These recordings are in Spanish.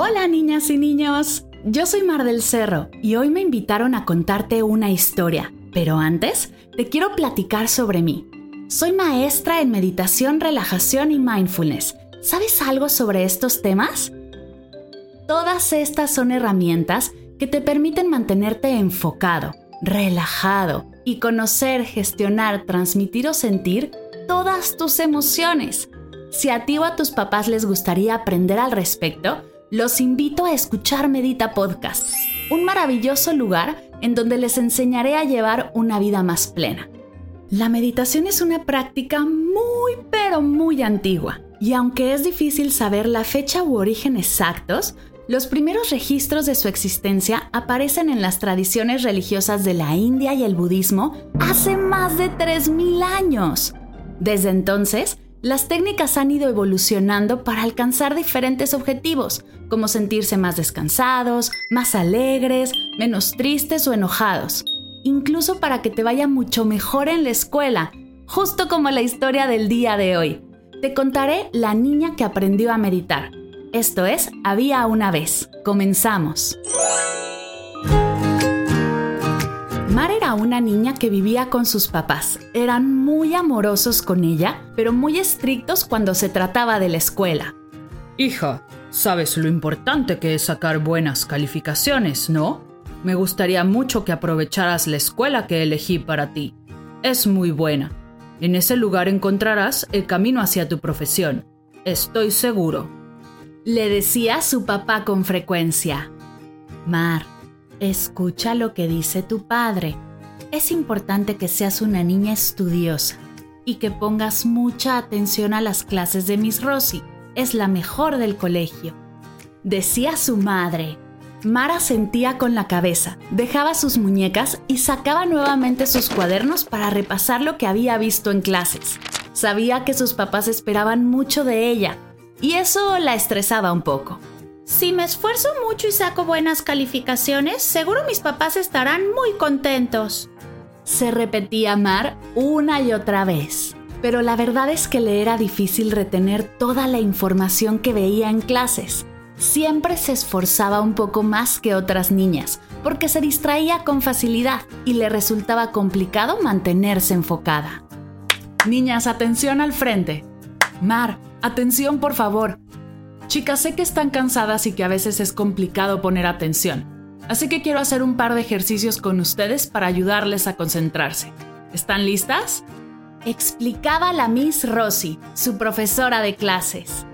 Hola niñas y niños, yo soy Mar del Cerro y hoy me invitaron a contarte una historia, pero antes te quiero platicar sobre mí. Soy maestra en meditación, relajación y mindfulness. ¿Sabes algo sobre estos temas? Todas estas son herramientas que te permiten mantenerte enfocado, relajado y conocer, gestionar, transmitir o sentir todas tus emociones. Si a ti o a tus papás les gustaría aprender al respecto, los invito a escuchar Medita Podcast, un maravilloso lugar en donde les enseñaré a llevar una vida más plena. La meditación es una práctica muy pero muy antigua y aunque es difícil saber la fecha u origen exactos, los primeros registros de su existencia aparecen en las tradiciones religiosas de la India y el budismo hace más de 3.000 años. Desde entonces, las técnicas han ido evolucionando para alcanzar diferentes objetivos, como sentirse más descansados, más alegres, menos tristes o enojados incluso para que te vaya mucho mejor en la escuela, justo como la historia del día de hoy. Te contaré la niña que aprendió a meditar. Esto es, había una vez. Comenzamos. Mar era una niña que vivía con sus papás. Eran muy amorosos con ella, pero muy estrictos cuando se trataba de la escuela. Hija, sabes lo importante que es sacar buenas calificaciones, ¿no? Me gustaría mucho que aprovecharas la escuela que elegí para ti. Es muy buena. En ese lugar encontrarás el camino hacia tu profesión. Estoy seguro. Le decía su papá con frecuencia. Mar, escucha lo que dice tu padre. Es importante que seas una niña estudiosa y que pongas mucha atención a las clases de Miss Rosy. Es la mejor del colegio. Decía su madre. Mara sentía con la cabeza, dejaba sus muñecas y sacaba nuevamente sus cuadernos para repasar lo que había visto en clases. Sabía que sus papás esperaban mucho de ella y eso la estresaba un poco. Si me esfuerzo mucho y saco buenas calificaciones, seguro mis papás estarán muy contentos. Se repetía Mar una y otra vez. Pero la verdad es que le era difícil retener toda la información que veía en clases siempre se esforzaba un poco más que otras niñas, porque se distraía con facilidad y le resultaba complicado mantenerse enfocada. Niñas, atención al frente. Mar, atención por favor. Chicas, sé que están cansadas y que a veces es complicado poner atención, así que quiero hacer un par de ejercicios con ustedes para ayudarles a concentrarse. ¿Están listas? Explicaba la Miss Rosy, su profesora de clases.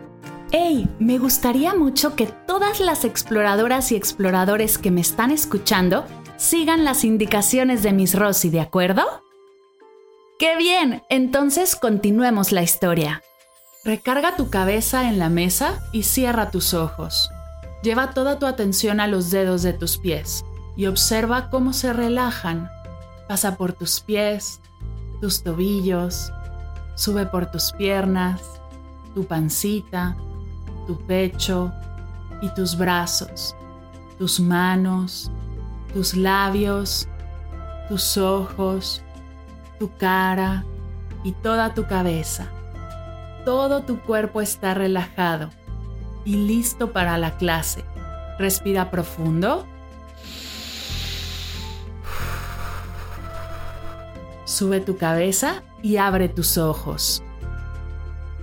Hey, me gustaría mucho que todas las exploradoras y exploradores que me están escuchando sigan las indicaciones de Miss Rosy, ¿de acuerdo? ¡Qué bien! Entonces continuemos la historia. Recarga tu cabeza en la mesa y cierra tus ojos. Lleva toda tu atención a los dedos de tus pies y observa cómo se relajan. Pasa por tus pies, tus tobillos, sube por tus piernas, tu pancita, tu pecho y tus brazos, tus manos, tus labios, tus ojos, tu cara y toda tu cabeza. Todo tu cuerpo está relajado y listo para la clase. Respira profundo. Sube tu cabeza y abre tus ojos.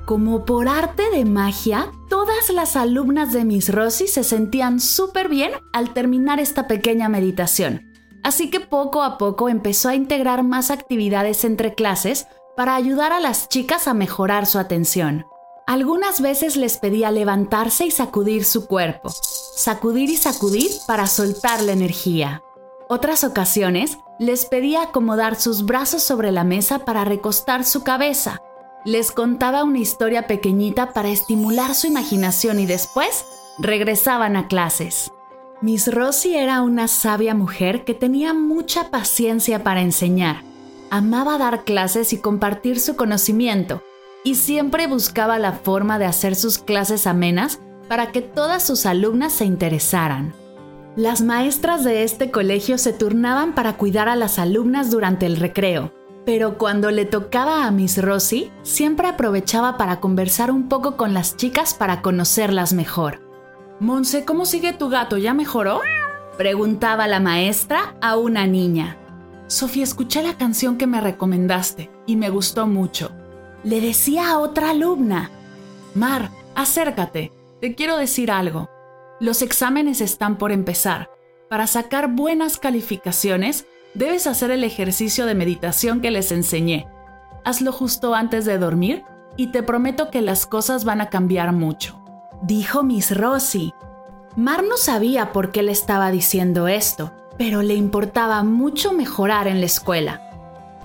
Como por arte de magia, todas las alumnas de Miss Rosy se sentían súper bien al terminar esta pequeña meditación. Así que poco a poco empezó a integrar más actividades entre clases para ayudar a las chicas a mejorar su atención. Algunas veces les pedía levantarse y sacudir su cuerpo, sacudir y sacudir para soltar la energía. Otras ocasiones les pedía acomodar sus brazos sobre la mesa para recostar su cabeza. Les contaba una historia pequeñita para estimular su imaginación y después regresaban a clases. Miss Rosie era una sabia mujer que tenía mucha paciencia para enseñar. Amaba dar clases y compartir su conocimiento, y siempre buscaba la forma de hacer sus clases amenas para que todas sus alumnas se interesaran. Las maestras de este colegio se turnaban para cuidar a las alumnas durante el recreo, pero cuando le tocaba a Miss Rosie, siempre aprovechaba para conversar un poco con las chicas para conocerlas mejor. Monse, ¿cómo sigue tu gato? ¿Ya mejoró? Preguntaba la maestra a una niña. Sofía, escuché la canción que me recomendaste y me gustó mucho. Le decía a otra alumna. Mar, acércate. Te quiero decir algo. Los exámenes están por empezar. Para sacar buenas calificaciones, debes hacer el ejercicio de meditación que les enseñé. Hazlo justo antes de dormir y te prometo que las cosas van a cambiar mucho dijo Miss Rosy. Mar no sabía por qué le estaba diciendo esto, pero le importaba mucho mejorar en la escuela.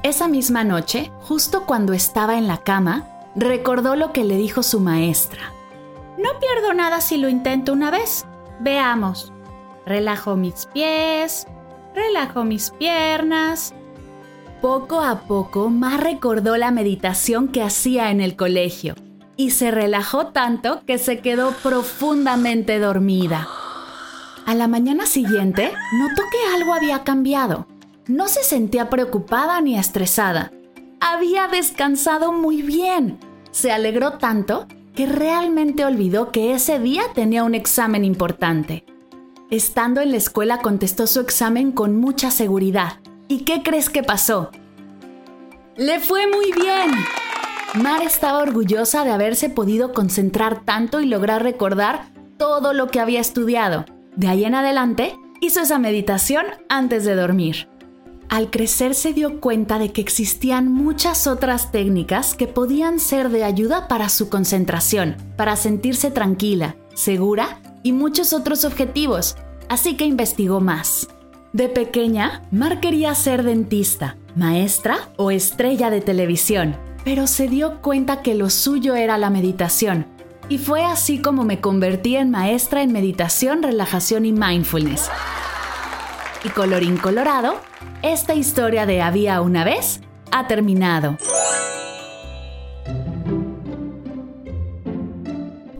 Esa misma noche, justo cuando estaba en la cama, recordó lo que le dijo su maestra. No pierdo nada si lo intento una vez. Veamos. Relajo mis pies, relajo mis piernas. Poco a poco, Mar recordó la meditación que hacía en el colegio y se relajó tanto que se quedó profundamente dormida. A la mañana siguiente notó que algo había cambiado. No se sentía preocupada ni estresada. Había descansado muy bien. Se alegró tanto que realmente olvidó que ese día tenía un examen importante. Estando en la escuela contestó su examen con mucha seguridad. ¿Y qué crees que pasó? ¡Le fue muy bien! Mar estaba orgullosa de haberse podido concentrar tanto y lograr recordar todo lo que había estudiado. De ahí en adelante, hizo esa meditación antes de dormir. Al crecer se dio cuenta de que existían muchas otras técnicas que podían ser de ayuda para su concentración, para sentirse tranquila, segura y muchos otros objetivos, así que investigó más. De pequeña, Mar quería ser dentista, maestra o estrella de televisión, pero se dio cuenta que lo suyo era la meditación. Y fue así como me convertí en maestra en meditación, relajación y mindfulness. Y colorín colorado, esta historia de Había una vez ha terminado.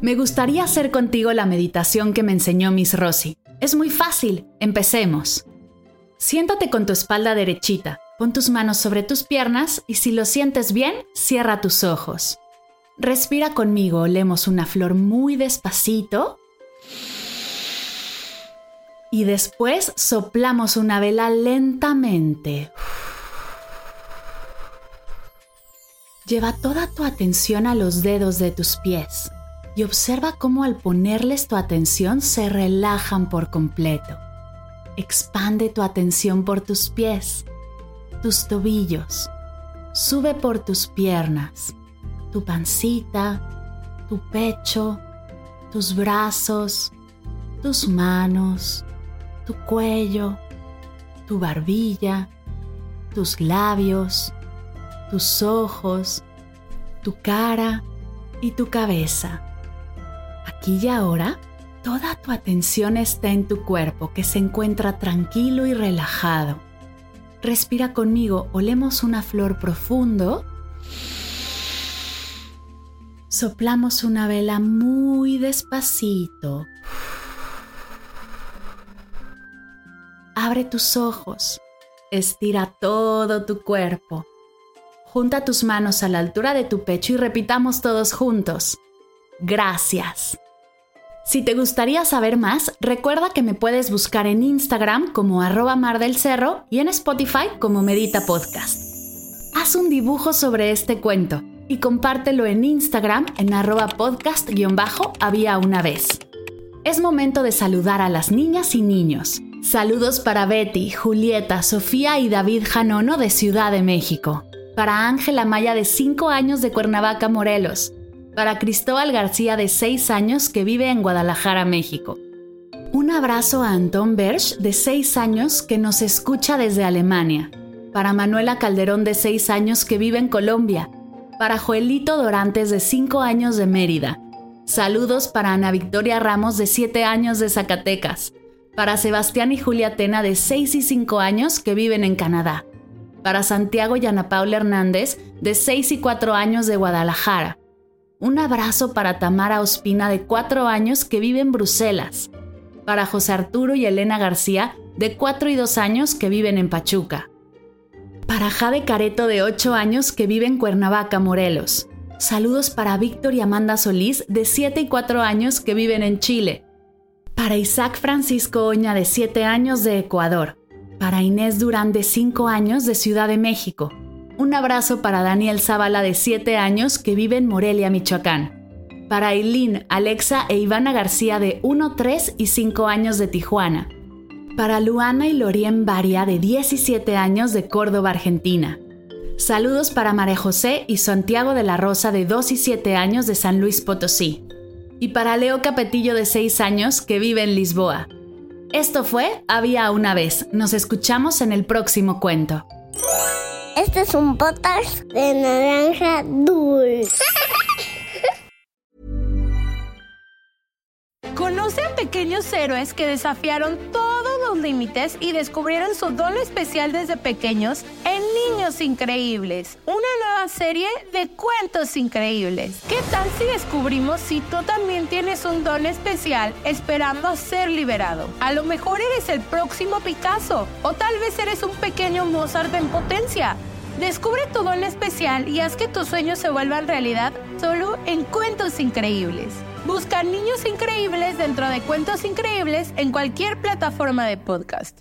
Me gustaría hacer contigo la meditación que me enseñó Miss Rosy. Es muy fácil, empecemos. Siéntate con tu espalda derechita, Pon tus manos sobre tus piernas y si lo sientes bien, cierra tus ojos. Respira conmigo, olemos una flor muy despacito. Y después soplamos una vela lentamente. Lleva toda tu atención a los dedos de tus pies y observa cómo al ponerles tu atención se relajan por completo. Expande tu atención por tus pies tus tobillos, sube por tus piernas, tu pancita, tu pecho, tus brazos, tus manos, tu cuello, tu barbilla, tus labios, tus ojos, tu cara y tu cabeza. Aquí y ahora, toda tu atención está en tu cuerpo que se encuentra tranquilo y relajado. Respira conmigo, olemos una flor profundo. Soplamos una vela muy despacito. Abre tus ojos, estira todo tu cuerpo. Junta tus manos a la altura de tu pecho y repitamos todos juntos. Gracias. Si te gustaría saber más, recuerda que me puedes buscar en Instagram como arroba mar del cerro y en Spotify como Medita Podcast. Haz un dibujo sobre este cuento y compártelo en Instagram en arroba podcast-había una vez. Es momento de saludar a las niñas y niños. Saludos para Betty, Julieta, Sofía y David Janono de Ciudad de México. Para Ángela Maya de 5 años de Cuernavaca, Morelos. Para Cristóbal García de 6 años que vive en Guadalajara, México. Un abrazo a Anton Bersch de 6 años que nos escucha desde Alemania. Para Manuela Calderón de 6 años que vive en Colombia. Para Joelito Dorantes de 5 años de Mérida. Saludos para Ana Victoria Ramos de 7 años de Zacatecas para Sebastián y Julia Tena de 6 y 5 años que viven en Canadá, para Santiago y Ana Paula Hernández de 6 y 4 años de Guadalajara. Un abrazo para Tamara Ospina de 4 años que vive en Bruselas, para José Arturo y Elena García de 4 y 2 años que viven en Pachuca, para Jade Careto de 8 años que vive en Cuernavaca, Morelos. Saludos para Víctor y Amanda Solís de 7 y 4 años que viven en Chile para Isaac Francisco Oña de 7 años de Ecuador. Para Inés Durán de 5 años de Ciudad de México. Un abrazo para Daniel Zavala de 7 años que vive en Morelia, Michoacán. Para Eileen, Alexa e Ivana García de 1, 3 y 5 años de Tijuana. Para Luana y Lorien Varia de 17 años de Córdoba, Argentina. Saludos para María José y Santiago de la Rosa de 2 y 7 años de San Luis Potosí y para Leo Capetillo de 6 años que vive en Lisboa. Esto fue Había una vez. Nos escuchamos en el próximo cuento. Este es un podcast de naranja dulce. Conoce a pequeños héroes que desafiaron todos límites y descubrieron su don especial desde pequeños en Niños Increíbles, una nueva serie de cuentos increíbles. ¿Qué tal si descubrimos si tú también tienes un don especial esperando a ser liberado? A lo mejor eres el próximo Picasso o tal vez eres un pequeño Mozart en potencia. Descubre tu don especial y haz que tus sueños se vuelvan realidad solo en Cuentos Increíbles. Busca Niños Increíbles dentro de Cuentos Increíbles en cualquier plataforma de podcast.